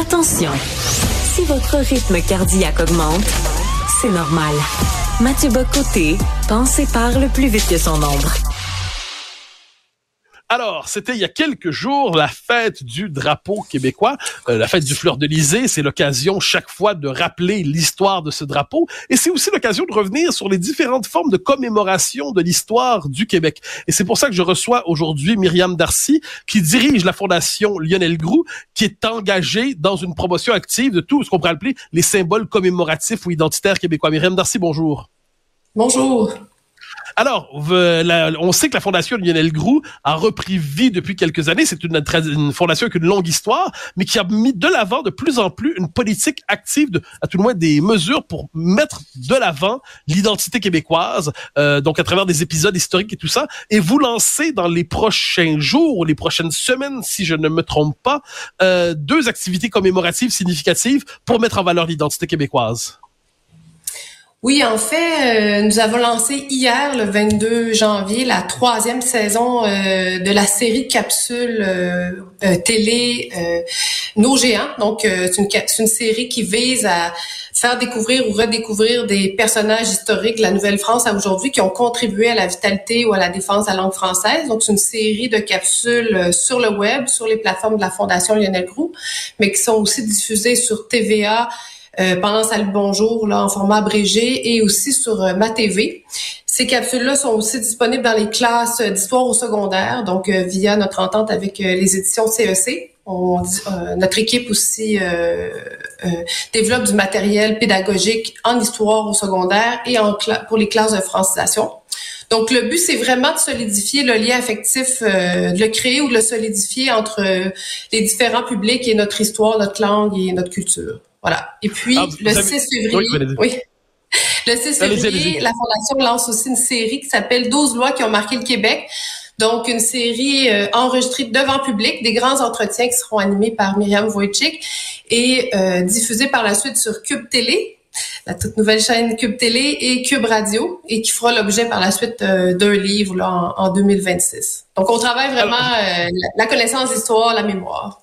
Attention, si votre rythme cardiaque augmente, c'est normal. Mathieu Bocoté pense et parle plus vite que son ombre. Alors, c'était il y a quelques jours la fête du drapeau québécois, euh, la fête du fleur de. C'est l'occasion chaque fois de rappeler l'histoire de ce drapeau, et c'est aussi l'occasion de revenir sur les différentes formes de commémoration de l'histoire du Québec. Et c'est pour ça que je reçois aujourd'hui Myriam Darcy, qui dirige la fondation Lionel Groux, qui est engagée dans une promotion active de tout ce qu'on pourrait appeler les symboles commémoratifs ou identitaires québécois. Myriam Darcy, bonjour. Bonjour. Alors, on sait que la Fondation Lionel Groux a repris vie depuis quelques années. C'est une, fondation avec une longue histoire, mais qui a mis de l'avant de plus en plus une politique active, de, à tout le moins des mesures pour mettre de l'avant l'identité québécoise, euh, donc à travers des épisodes historiques et tout ça. Et vous lancez dans les prochains jours ou les prochaines semaines, si je ne me trompe pas, euh, deux activités commémoratives significatives pour mettre en valeur l'identité québécoise. Oui, en fait, euh, nous avons lancé hier, le 22 janvier, la troisième saison euh, de la série capsules euh, télé Nos Géants. Donc, c'est une, série qui vise à faire découvrir ou redécouvrir des personnages historiques de la Nouvelle-France à aujourd'hui qui ont contribué à la vitalité ou à la défense de la langue française. Donc, c'est une série de capsules sur le web, sur les plateformes de la Fondation Lionel Groux, mais qui sont aussi diffusées sur TVA pendant Salut Bonjour là, en format abrégé et aussi sur euh, ma TV. Ces capsules-là sont aussi disponibles dans les classes d'histoire au secondaire, donc euh, via notre entente avec les éditions CEC. On, notre équipe aussi développe du matériel pédagogique en histoire au secondaire et en pour les classes de francisation. Donc, le but, c'est vraiment de solidifier le lien affectif, de le créer ou de le solidifier entre les différents publics et notre histoire, notre langue et notre culture. Voilà. Et puis, ah, le 6 février, oui, le 6 février, la Fondation lance aussi une série qui s'appelle 12 lois qui ont marqué le Québec. Donc, une série euh, enregistrée devant public, des grands entretiens qui seront animés par Myriam Wojcik et euh, diffusés par la suite sur Cube Télé, la toute nouvelle chaîne Cube Télé et Cube Radio, et qui fera l'objet par la suite euh, d'un livre là, en, 2026. Donc, on travaille vraiment la connaissance d'histoire, la mémoire.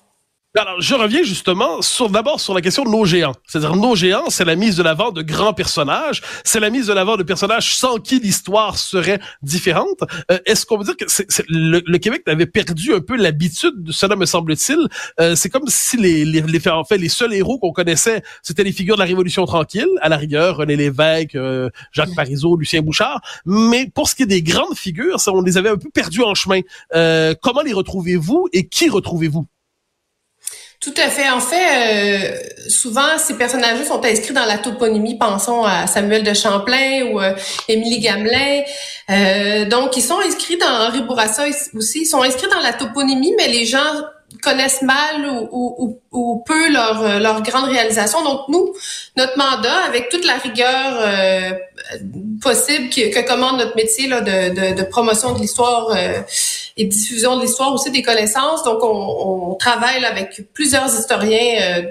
Alors, je reviens justement sur d'abord sur la question de nos géants. C'est-à-dire, nos géants, c'est la mise de l'avant de grands personnages. C'est la mise de l'avant de personnages sans qui l'histoire serait différente. Euh, est-ce qu'on veut dire que le, Québec avait perdu un peu l'habitude de cela, me semble-t-il? Euh, c'est comme si les, les, les, en fait, les seuls héros qu'on connaissait, c'était les figures de la Révolution tranquille, à la rigueur, René Lévesque, euh, Jacques Parizeau, Lucien Bouchard. Mais pour ce qui est des grandes figures, ça, on les avait un peu perdus en chemin. comment les retrouvez-vous et qui retrouvez-vous? Tout à fait. En fait, euh, souvent, ces personnages sont inscrits dans la toponymie. Pensons à Samuel de Champlain ou euh, Émilie Gamelin. Euh, donc, ils sont inscrits dans Henri Bourassa aussi. Ils sont inscrits dans la toponymie, mais les gens connaissent mal ou, ou, ou, peu leur, euh, leur grande réalisation. Donc nous, notre mandat, avec toute la rigueur euh, possible que, que, commande notre métier là, de, de, de promotion de l'histoire euh, et diffusion de l'histoire aussi des connaissances, donc on, on travaille avec plusieurs historiens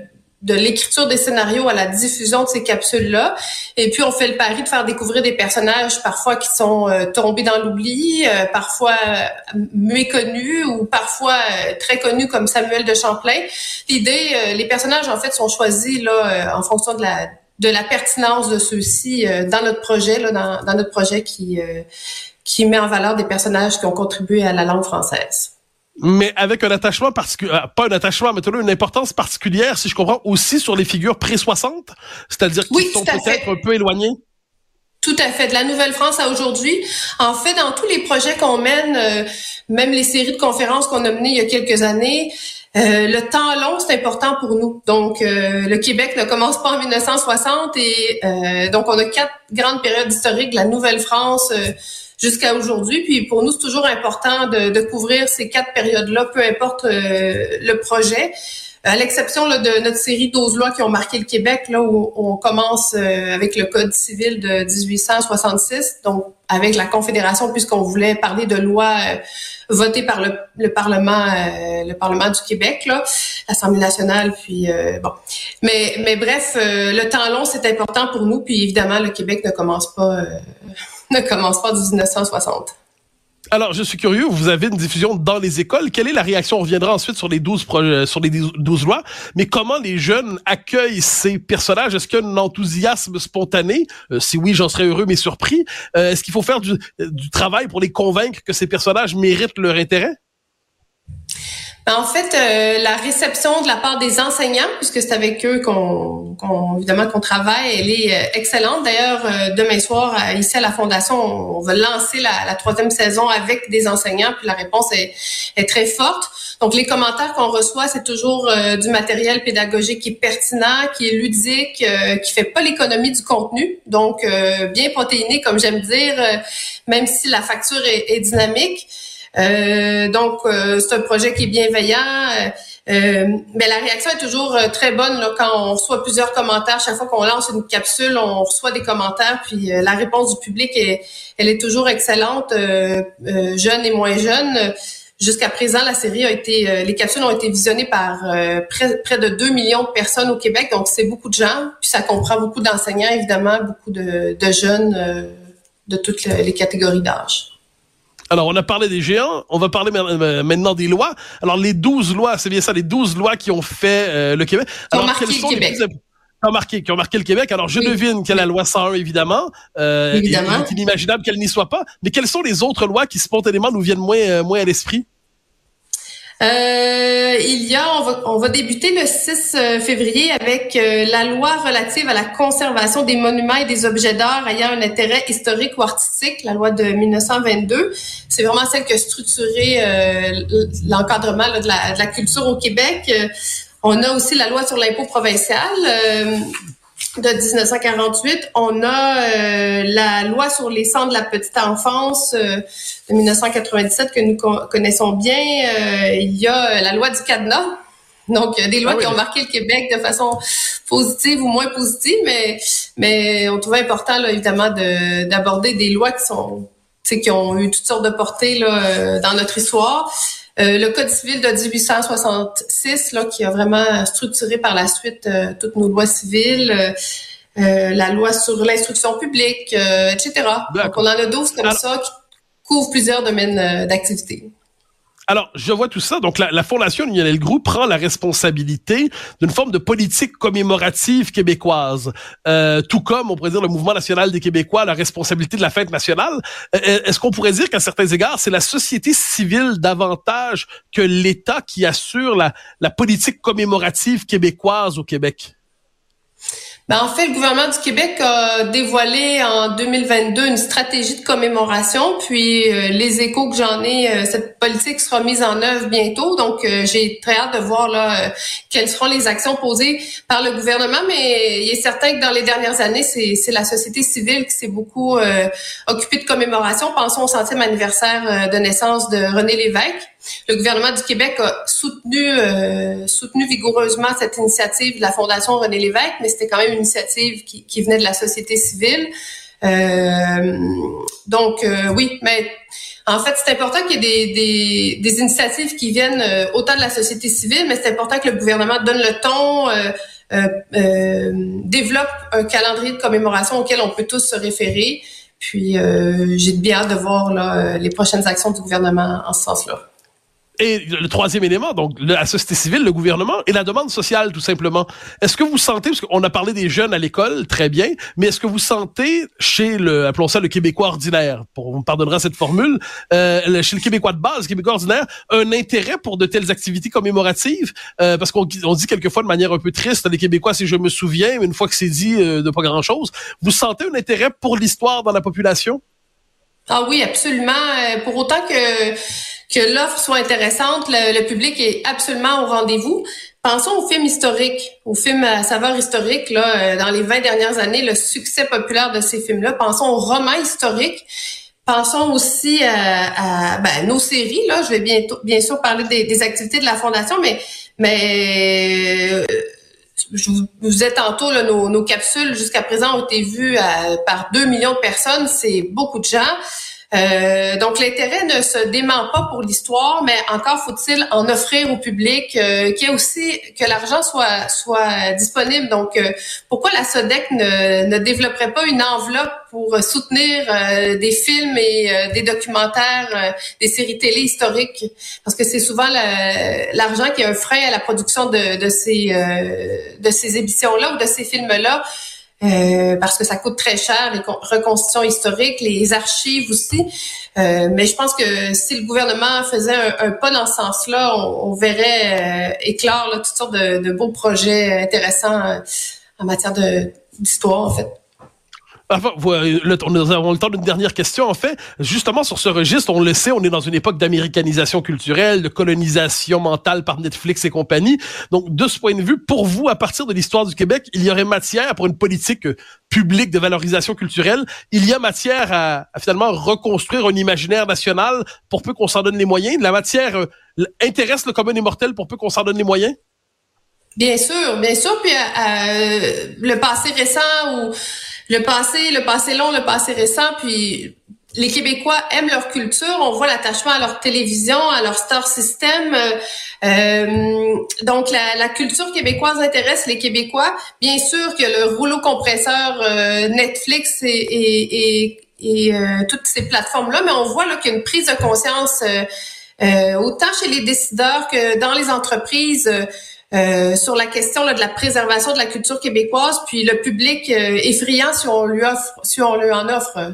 de l'écriture des scénarios à la diffusion de ces capsules-là. Et puis, on fait le pari de faire découvrir des personnages parfois qui sont euh, tombés dans l'oubli, euh, parfois euh, méconnus ou parfois très connus comme Samuel de Champlain. L'idée, les personnages, en fait, sont choisis là en fonction de la de la pertinence de ceux-ci dans notre projet, là, dans, dans notre projet qui qui met en valeur des personnages qui ont contribué à la langue française mais avec un attachement particulier, euh, pas un attachement, mais une importance particulière, si je comprends, aussi sur les figures pré-60, c'est-à-dire qui sont peut-être un peu éloignées. Tout à fait. De la Nouvelle-France à aujourd'hui. En fait, dans tous les projets qu'on mène, euh, même les séries de conférences qu'on a menées il y a quelques années, euh, le temps long, c'est important pour nous. Donc, le Québec ne commence pas en 1960 et donc on a quatre grandes périodes historiques de la Nouvelle-France jusqu'à aujourd'hui. Puis pour nous, c'est toujours important de, de, couvrir ces quatre périodes-là, peu importe euh, le projet. À l'exception de notre série 12 lois qui ont marqué le Québec, là où on commence euh, avec le Code civil de 1866, donc avec la Confédération, puisqu'on voulait parler de lois euh, votées par le, le Parlement, le Parlement du Québec, l'Assemblée nationale, puis bon. Mais, mais bref, le temps long, c'est important pour nous, puis évidemment, le Québec ne commence pas ne commence pas en 1960. Alors, je suis curieux, vous avez une diffusion dans les écoles. Quelle est la réaction? On reviendra ensuite sur les 12 sur les 12 lois. Mais comment les jeunes accueillent ces personnages? Est-ce qu'il y a un enthousiasme spontané? Euh, si oui, j'en serais heureux, mais surpris. Euh, est-ce qu'il faut faire du, du travail pour les convaincre que ces personnages méritent leur intérêt? Ben, en fait, euh, la réception de la part des enseignants, puisque c'est avec eux qu'on, évidemment qu'on travaille, elle est euh, excellente. D'ailleurs, euh, demain soir, ici à la Fondation, on, va lancer la, troisième saison avec des enseignants, puis la réponse est, est très forte. Donc, les commentaires qu'on reçoit, c'est toujours du matériel pédagogique qui est pertinent, qui est ludique, qui fait pas l'économie du contenu. Donc, bien protéiné, comme j'aime dire, même si la facture est, est dynamique. Euh, donc, euh, c'est un projet qui est bienveillant. Euh, mais la réaction est toujours très bonne là, quand on reçoit plusieurs commentaires. Chaque fois qu'on lance une capsule, on reçoit des commentaires. Puis la réponse du public, est, elle est toujours excellente, jeunes et moins jeunes. Jusqu'à présent, la série a été, les capsules ont été visionnées par près, près, de 2 millions de personnes au Québec, donc c'est beaucoup de gens. Puis ça comprend beaucoup d'enseignants, évidemment, beaucoup de, de jeunes de toutes les catégories d'âge. Alors, on a parlé des géants, on va parler euh, maintenant des lois. Alors, les 12 lois, c'est bien ça, les 12 lois qui ont fait euh, le Québec. Alors, quelles sont le Québec. les plus qui ont marqué, qui ont marqué le Québec? Alors, je devine qu'il y a la loi 101, évidemment. Euh, évidemment. Il est inimaginable qu'elle n'y soit pas. Mais quelles sont les autres lois qui spontanément nous viennent moins, euh, moins à l'esprit? Euh, il y a, on va, on va débuter le 6 euh, février avec euh, la loi relative à la conservation des monuments et des objets d'art ayant un intérêt historique ou artistique, la loi de 1922. C'est vraiment celle qui a structuré l'encadrement de de, la, culture au Québec. on a aussi la loi sur l'impôt provincial de 1948. On a euh, la loi sur les centres de la petite enfance euh, de 1997 que nous connaissons bien. Euh, il y a la loi du cadenas. Donc, des lois ah qui ont marqué le Québec de façon positive ou moins positive, mais mais on trouvait important là, évidemment d'aborder des lois qui sont qui ont eu toutes sortes de portées là, dans notre histoire. Euh, le Code civil de 1866, là, qui a vraiment structuré par la suite euh, toutes nos lois civiles, euh, la loi sur l'instruction publique, etc. Donc, on en a 12 comme ça qui couvrent plusieurs domaines d'activité. Alors, je vois tout ça. Donc, la, la Fondation Lionel Groux prend la responsabilité d'une forme de politique commémorative québécoise. Euh, tout comme, on pourrait dire, le Mouvement national des Québécois la responsabilité de la fête nationale. Euh, euh, est-ce qu'on pourrait dire qu'à certains égards, c'est la société civile davantage que l'État qui assure la, la politique commémorative québécoise au Québec? Ben, en fait, le gouvernement du Québec a dévoilé en 2022 une stratégie de commémoration, puis euh, les échos que j'en ai, euh, cette politique sera mise en œuvre bientôt. Donc, euh, j'ai très hâte de voir là quelles seront les actions posées par le gouvernement. Mais il est certain que dans les dernières années, c'est la société civile qui s'est beaucoup occupée de commémoration. Pensons au centième anniversaire de naissance de René Lévesque. Le gouvernement du Québec a soutenu, euh, soutenu vigoureusement cette initiative de la Fondation René Lévesque, mais c'était quand même une initiative qui, qui venait de la société civile. Euh, donc euh, oui, mais en fait, c'est important qu'il y ait des, des, des, initiatives qui viennent euh, autant de la société civile, mais c'est important que le gouvernement donne le ton, euh, développe un calendrier de commémoration auquel on peut tous se référer. Puis j'ai bien hâte de voir là, les prochaines actions du gouvernement en ce sens-là. Et le troisième élément, donc la société civile, le gouvernement et la demande sociale, tout simplement. Est-ce que vous sentez, parce qu'on a parlé des jeunes à l'école, très bien, mais est-ce que vous sentez chez le, appelons ça le Québécois ordinaire, pour on me pardonnera cette formule, euh, chez le Québécois de base, le Québécois ordinaire, un intérêt pour de telles activités commémoratives, euh, parce qu'on on dit quelquefois de manière un peu triste, les Québécois, si je me souviens, une fois que c'est dit, euh, de pas grand-chose, vous sentez un intérêt pour l'histoire dans la population? Ah oui, absolument. Euh, pour autant que que l'offre soit intéressante, le, public est absolument au rendez-vous. Pensons aux films historiques, aux films à saveur historique. Là, euh, dans les 20 dernières années, le succès populaire de ces films-là. Pensons aux romans historiques. Pensons aussi à, ben, nos séries. Là, je vais bientôt, bien sûr parler des, activités de la fondation, mais mais euh, je vous, disais tantôt, là, nos, nos capsules jusqu'à présent ont été vues par 2 millions de personnes. C'est beaucoup de gens. Euh, donc l'intérêt ne se dément pas pour l'histoire, mais encore faut-il en offrir au public, euh, qu'il aussi que l'argent soit disponible. Donc euh, pourquoi la Sodec ne, ne développerait pas une enveloppe pour soutenir des films et des documentaires, des séries télé historiques, parce que c'est souvent l'argent qui est un frein à la production de, de ces de ces émissions-là ou de ces films-là. Euh, parce que ça coûte très cher, les reconstitutions historiques, les archives aussi. Euh, mais je pense que si le gouvernement faisait un, pas dans ce sens-là, on, verrait euh, éclore toutes sortes de, de, beaux projets intéressants euh, en matière d'histoire, en fait. Enfin, le, nous avons le temps d'une dernière question. En fait, justement sur ce registre, on le sait, on est dans une époque d'américanisation culturelle, de colonisation mentale par Netflix et compagnie. Donc, de ce point de vue, pour vous, à partir de l'histoire du Québec, il y aurait matière pour une politique euh, publique de valorisation culturelle? Il y a matière à, finalement reconstruire un imaginaire national pour peu qu'on s'en donne les moyens? La matière euh, intéresse le commun des mortels pour peu qu'on s'en donne les moyens? Bien sûr, bien sûr. Puis euh, le passé récent ou le passé, le passé long, le passé récent, puis les Québécois aiment leur culture, on voit l'attachement à leur télévision, à leur star system. Euh, donc la, culture québécoise intéresse les Québécois. Bien sûr que le rouleau compresseur euh, Netflix et, et, euh, toutes ces plateformes-là, mais on voit qu'il y a une prise de conscience autant chez les décideurs que dans les entreprises. Euh, sur la question de la préservation de la culture québécoise, puis le public euh, effrayant si on lui offre, si on lui en offre.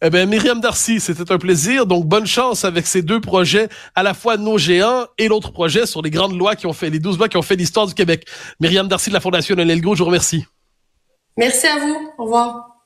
Eh bien, Myriam Darcy, c'était un plaisir. Donc, bonne chance avec ces deux projets, à la fois Nos Géants et l'autre projet sur les grandes lois qui ont fait, les douze lois qui ont fait l'histoire du Québec. Myriam Darcy de la Fondation Lelgo, je vous remercie. Merci à vous. Au revoir.